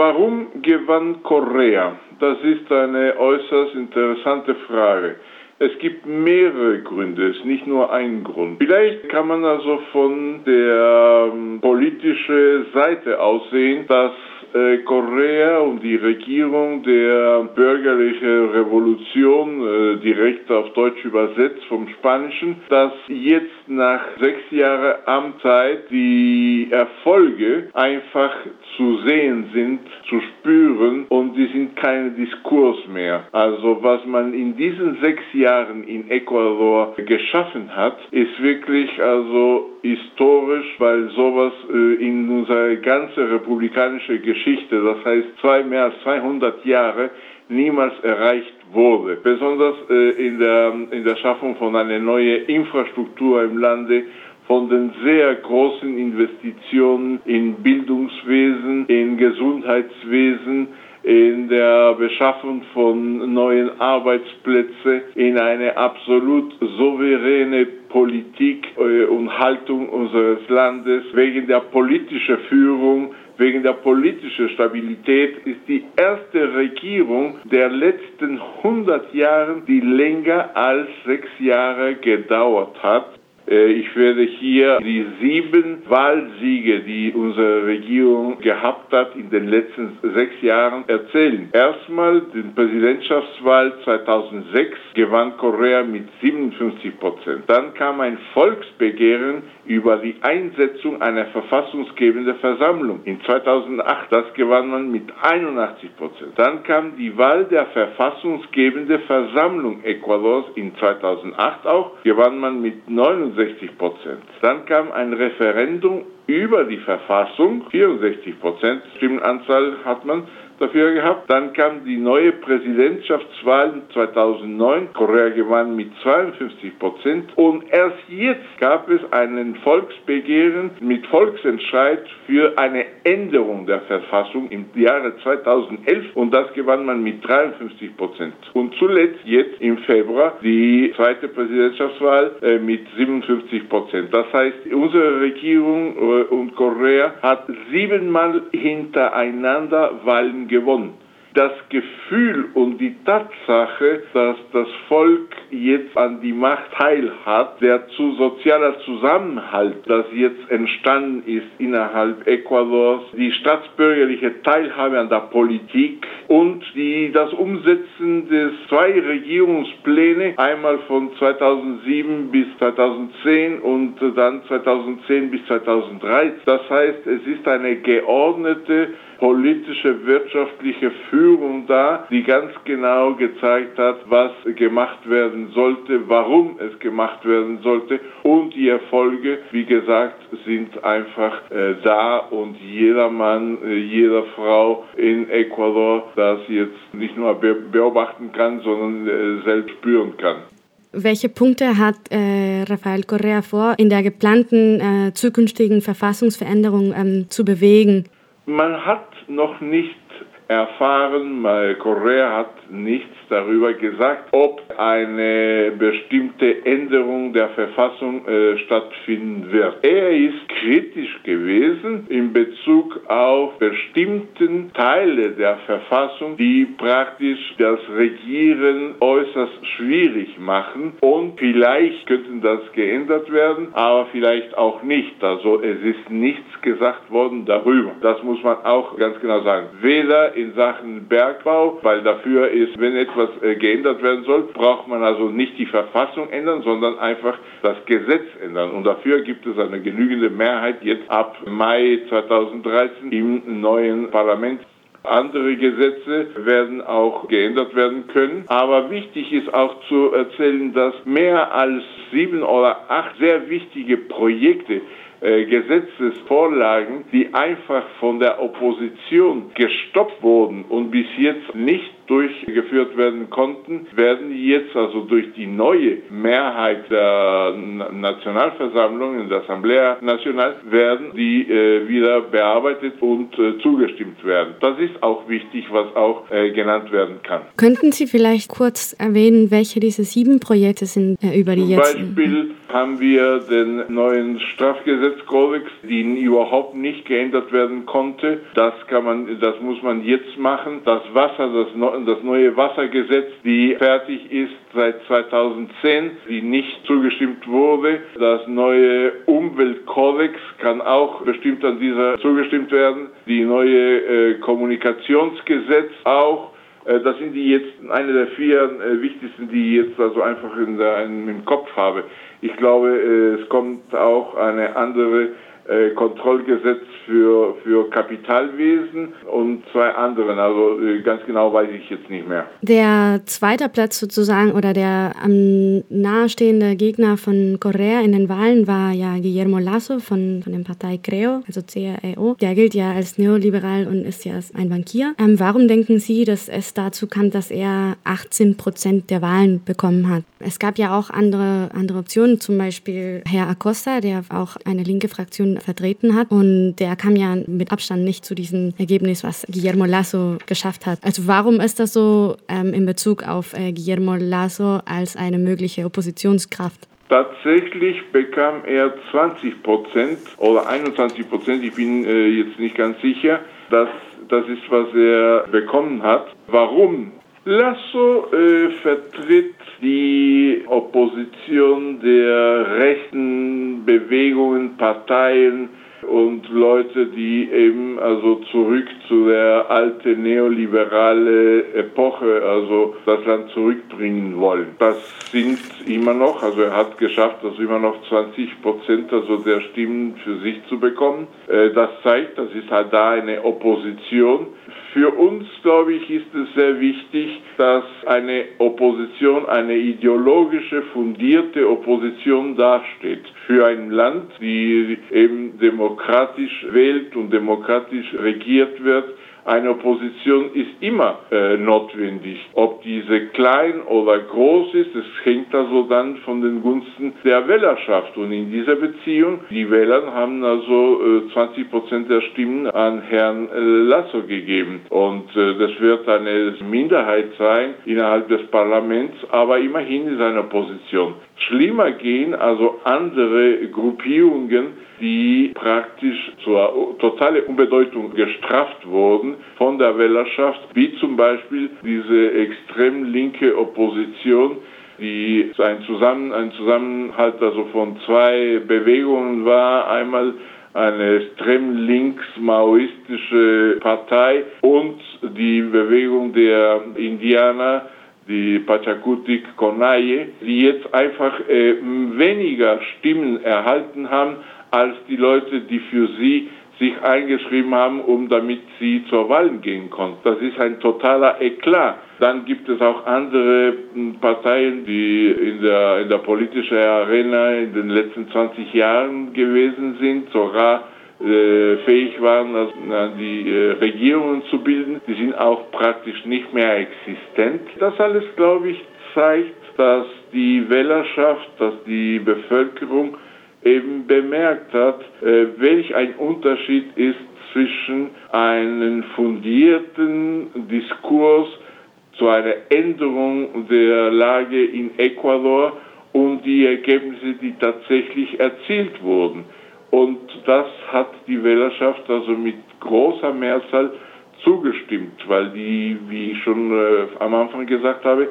Warum gewann Korea? Das ist eine äußerst interessante Frage. Es gibt mehrere Gründe, es ist nicht nur ein Grund. Vielleicht kann man also von der ähm, politischen Seite aussehen, dass äh, Korea und die Regierung der bürgerlichen Revolution, äh, direkt auf Deutsch übersetzt vom Spanischen, dass jetzt nach sechs Jahren Amtszeit die Erfolge einfach zu sehen sind, zu spüren und die sind kein Diskurs mehr. Also was man in diesen sechs Jahren in Ecuador geschaffen hat, ist wirklich also historisch, weil sowas äh, in unserer ganzen republikanischen Geschichte, das heißt zwei mehr als 200 Jahre, niemals erreicht wurde. Besonders äh, in, der, in der Schaffung von einer neuen Infrastruktur im Lande, von den sehr großen Investitionen in Bildungswesen, in Gesundheitswesen, in der Beschaffung von neuen Arbeitsplätzen, in eine absolut souveräne Politik äh, und Haltung unseres Landes, wegen der politischen Führung, wegen der politischen Stabilität ist die erste Regierung der letzten 100 Jahre, die länger als sechs Jahre gedauert hat. Äh, ich werde hier die sieben Wahlsiege, die unsere Regierung gehabt hat in den letzten sechs Jahren, erzählen. Erstmal die Präsidentschaftswahl 2006 gewann Korea mit 57 Prozent. Dann kam ein Volksbegehren über die Einsetzung einer verfassungsgebenden Versammlung. In 2008, das gewann man mit 81 Prozent. Dann kam die Wahl der verfassungsgebenden Versammlung Ecuadors in 2008 auch, gewann man mit 69 65 Prozent. Dann kam ein Referendum über die Verfassung, 64 Prozent Stimmenanzahl hat man dafür gehabt. Dann kam die neue Präsidentschaftswahl 2009. Korea gewann mit 52 Prozent. Und erst jetzt gab es einen Volksbegehren mit Volksentscheid für eine Änderung der Verfassung im Jahre 2011. Und das gewann man mit 53 Prozent. Und zuletzt jetzt im Februar die zweite Präsidentschaftswahl äh, mit 57 Prozent. Das heißt, unsere Regierung äh, und Korea hat siebenmal hintereinander Wahlen gewonnen. Das Gefühl und die Tatsache, dass das Volk jetzt an die Macht teilhat, der zu sozialer Zusammenhalt, das jetzt entstanden ist innerhalb Ecuadors, die staatsbürgerliche Teilhabe an der Politik und die, das Umsetzen des zwei Regierungspläne, einmal von 2007 bis 2010 und dann 2010 bis 2013. Das heißt, es ist eine geordnete politische, wirtschaftliche Führung da, die ganz genau gezeigt hat, was gemacht werden sollte, warum es gemacht werden sollte und die Erfolge, wie gesagt, sind einfach äh, da und jeder Mann, äh, jede Frau in Ecuador das jetzt nicht nur beobachten kann, sondern äh, selbst spüren kann. Welche Punkte hat äh, Rafael Correa vor, in der geplanten äh, zukünftigen Verfassungsveränderung ähm, zu bewegen? Man hat noch nicht erfahren, Korea hat nichts darüber gesagt, ob eine bestimmte Änderung der Verfassung äh, stattfinden wird. Er ist kritisch gewesen in Bezug auf bestimmten Teile der Verfassung, die praktisch das Regieren äußerst schwierig machen und vielleicht könnten das geändert werden, aber vielleicht auch nicht. Also es ist nichts gesagt worden darüber. Das muss man auch ganz genau sagen. Weder in Sachen Bergbau, weil dafür ist, wenn etwas äh, geändert werden soll, braucht man also nicht die Verfassung ändern, sondern einfach das Gesetz ändern. Und dafür gibt es eine genügende Mehrheit jetzt ab Mai 2013 im neuen Parlament. Andere Gesetze werden auch geändert werden können. Aber wichtig ist auch zu erzählen, dass mehr als sieben oder acht sehr wichtige Projekte äh, Gesetzesvorlagen, die einfach von der Opposition gestoppt wurden und bis jetzt nicht durchgeführt werden konnten, werden jetzt also durch die neue Mehrheit der Nationalversammlung in der Assemblea Nacional werden die äh, wieder bearbeitet und äh, zugestimmt werden. Das ist auch wichtig, was auch äh, genannt werden kann. Könnten Sie vielleicht kurz erwähnen, welche diese sieben Projekte sind, äh, über die Zum jetzt... Beispiel haben wir den neuen Strafgesetzkodex, den überhaupt nicht geändert werden konnte. Das kann man, das muss man jetzt machen. Das Wasser, das, das neue Wassergesetz, die fertig ist seit 2010, die nicht zugestimmt wurde. Das neue Umweltkodex kann auch bestimmt an dieser zugestimmt werden. Die neue äh, Kommunikationsgesetz auch. Äh, das sind die jetzt eine der vier äh, wichtigsten, die ich jetzt also einfach in der, in, im Kopf habe. Ich glaube, äh, es kommt auch eine andere äh, Kontrollgesetz für, für Kapitalwesen und zwei anderen. Also äh, ganz genau weiß ich jetzt nicht mehr. Der zweite Platz sozusagen oder der am nahestehende Gegner von Correa in den Wahlen war ja Guillermo Lasso von, von der Partei Creo, also CREO. Der gilt ja als neoliberal und ist ja ein Bankier. Ähm, warum denken Sie, dass es dazu kam, dass er 18 Prozent der Wahlen bekommen hat? Es gab ja auch andere, andere Optionen, zum Beispiel Herr Acosta, der auch eine linke Fraktion vertreten hat. Und der kam ja mit Abstand nicht zu diesem Ergebnis, was Guillermo Lasso geschafft hat. Also warum ist das so ähm, in Bezug auf äh, Guillermo Lasso als eine mögliche Oppositionskraft? Tatsächlich bekam er 20 Prozent oder 21 Prozent, ich bin äh, jetzt nicht ganz sicher. Das, das ist, was er bekommen hat. Warum? Lasso äh, vertritt die Opposition der rechten Bewegungen, Parteien und Leute, die eben also zurück zu der alten neoliberale Epoche, also das Land zurückbringen wollen. Das sind immer noch, also er hat geschafft, das immer noch 20 Prozent also der Stimmen für sich zu bekommen. Äh, das zeigt, das ist halt da eine Opposition. Für uns, glaube ich, ist es sehr wichtig, dass eine Opposition, eine ideologische, fundierte Opposition dasteht. Für ein Land, die eben demokratisch wählt und demokratisch regiert wird, eine Opposition ist immer äh, notwendig. Ob diese klein oder groß ist, es hängt also dann von den Gunsten der Wählerschaft. Und in dieser Beziehung, die Wähler haben also äh, 20 Prozent der Stimmen an Herrn äh, Lasso gegeben. Und äh, das wird eine Minderheit sein innerhalb des Parlaments, aber immerhin ist eine Opposition. Schlimmer gehen also andere Gruppierungen, die praktisch zur totalen Unbedeutung gestraft wurden von der Wählerschaft, wie zum Beispiel diese extrem linke Opposition, die ein, Zusammen, ein Zusammenhalt also von zwei Bewegungen war. Einmal eine extrem links-maoistische Partei und die Bewegung der Indianer, die Pachakutik Konaye, die jetzt einfach äh, weniger Stimmen erhalten haben als die Leute, die für sie sich eingeschrieben haben, um damit sie zur Wahl gehen konnten. Das ist ein totaler Eklat. Dann gibt es auch andere hm, Parteien, die in der, in der politischen Arena in den letzten 20 Jahren gewesen sind, sogar äh, fähig waren, die äh, Regierungen zu bilden. Die sind auch praktisch nicht mehr existent. Das alles, glaube ich, zeigt, dass die Wählerschaft, dass die Bevölkerung eben bemerkt hat, äh, welch ein Unterschied ist zwischen einem fundierten Diskurs zu einer Änderung der Lage in Ecuador und die Ergebnisse, die tatsächlich erzielt wurden. Und das hat die Wählerschaft also mit großer Mehrzahl zugestimmt, weil die, wie ich schon äh, am Anfang gesagt habe,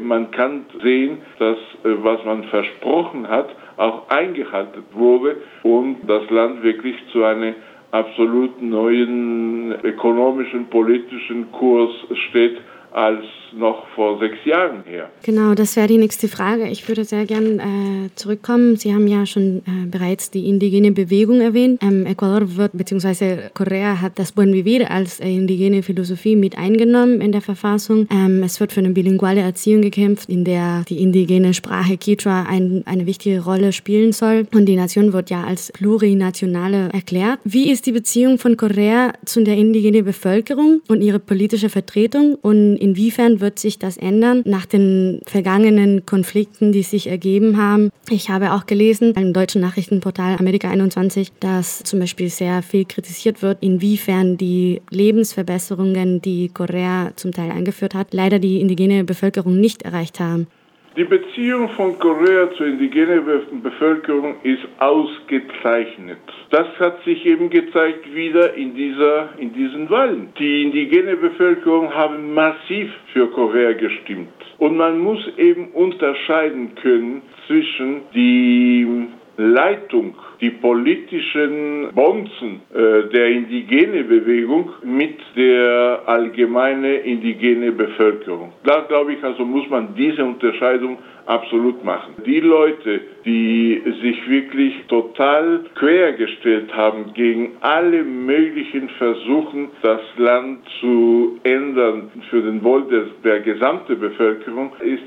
man kann sehen, dass äh, was man versprochen hat, auch eingehalten wurde und das Land wirklich zu einem absolut neuen ökonomischen, politischen Kurs steht, als noch vor sechs Jahren her. Genau, das wäre die nächste Frage. Ich würde sehr gern äh, zurückkommen. Sie haben ja schon äh, bereits die indigene Bewegung erwähnt. Ähm, Ecuador wird, beziehungsweise Korea hat das Buen Vivir als äh, indigene Philosophie mit eingenommen in der Verfassung. Ähm, es wird für eine bilinguale Erziehung gekämpft, in der die indigene Sprache Quechua ein, eine wichtige Rolle spielen soll. Und die Nation wird ja als plurinationale erklärt. Wie ist die Beziehung von Korea zu der indigenen Bevölkerung und ihre politische Vertretung? Und inwiefern wird sich das ändern nach den vergangenen Konflikten, die sich ergeben haben? Ich habe auch gelesen beim deutschen Nachrichtenportal Amerika 21, dass zum Beispiel sehr viel kritisiert wird, inwiefern die Lebensverbesserungen, die Korea zum Teil eingeführt hat, leider die indigene Bevölkerung nicht erreicht haben. Die Beziehung von Korea zur indigenen Bevölkerung ist ausgezeichnet. Das hat sich eben gezeigt wieder in, dieser, in diesen Wahlen. Die indigene Bevölkerung haben massiv für Korea gestimmt. Und man muss eben unterscheiden können zwischen die Leitung, die politischen Bonzen äh, der indigene Bewegung mit der allgemeine indigene Bevölkerung. Da glaube ich, also muss man diese Unterscheidung absolut machen. Die Leute, die sich wirklich total quergestellt haben gegen alle möglichen Versuchen, das Land zu ändern für den Wohl des, der gesamten Bevölkerung, ist,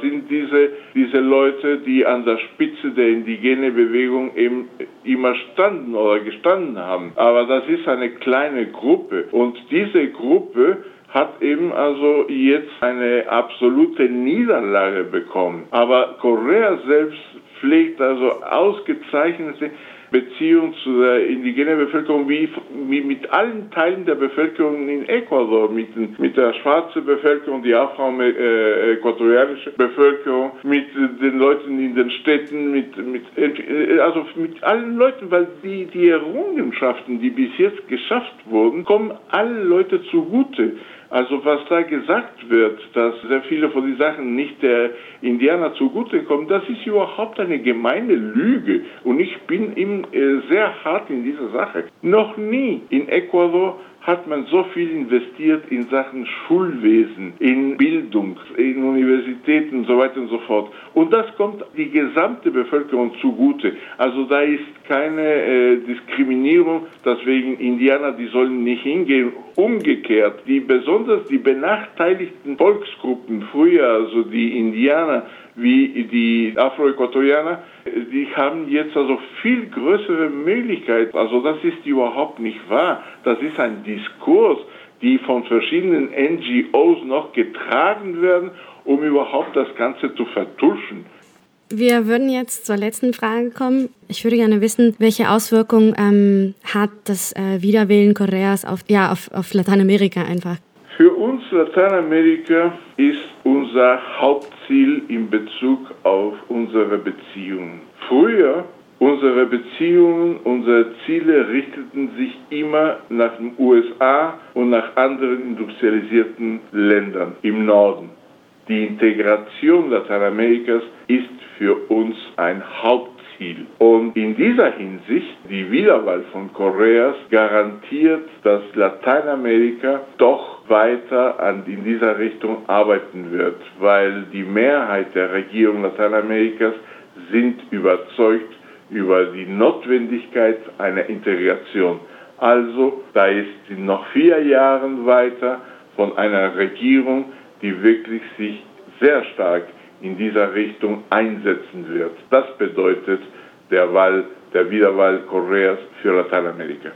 sind diese, diese Leute, die an der Spitze der indigenen Bewegung eben immer standen oder gestanden haben. Aber das ist eine kleine Gruppe und diese Gruppe hat eben also jetzt eine absolute Niederlage bekommen. Aber Korea selbst pflegt also ausgezeichnete Beziehung zu der indigenen Bevölkerung wie, wie mit allen Teilen der Bevölkerung in Ecuador, mit, mit der schwarzen Bevölkerung, die afro-äquatorianische äh, Bevölkerung, mit den Leuten in den Städten, mit, mit, also mit allen Leuten, weil die, die Errungenschaften, die bis jetzt geschafft wurden, kommen allen Leute zugute. Also was da gesagt wird, dass sehr viele von den Sachen nicht der Indianer zugutekommen, das ist überhaupt eine gemeine Lüge. Und ich bin ihm äh, sehr hart in dieser Sache. Noch nie in Ecuador hat man so viel investiert in Sachen Schulwesen, in Bildung, in Universitäten und so weiter und so fort. Und das kommt die gesamte Bevölkerung zugute. Also da ist keine äh, Diskriminierung, deswegen Indianer, die sollen nicht hingehen. Umgekehrt, die besonders die benachteiligten Volksgruppen, früher also die Indianer, wie die Afroäquatorianer, die haben jetzt also viel größere Möglichkeiten. Also das ist überhaupt nicht wahr. Das ist ein Diskurs, die von verschiedenen NGOs noch getragen werden, um überhaupt das Ganze zu vertuschen. Wir würden jetzt zur letzten Frage kommen. Ich würde gerne wissen, welche Auswirkungen ähm, hat das äh, Wiederwählen Koreas auf, ja, auf, auf Lateinamerika einfach? Für uns Lateinamerika ist unser Hauptziel in Bezug auf unsere Beziehungen. Früher Unsere Beziehungen, unsere Ziele richteten sich immer nach den USA und nach anderen industrialisierten Ländern im Norden. Die Integration Lateinamerikas ist für uns ein Hauptziel. Und in dieser Hinsicht, die Wiederwahl von Koreas garantiert, dass Lateinamerika doch weiter an, in dieser Richtung arbeiten wird, weil die Mehrheit der Regierung Lateinamerikas sind überzeugt über die Notwendigkeit einer Integration. Also, da ist in noch vier Jahren weiter von einer Regierung, die wirklich sich sehr stark in dieser Richtung einsetzen wird. Das bedeutet der Wahl, der Wiederwahl Koreas für Lateinamerika.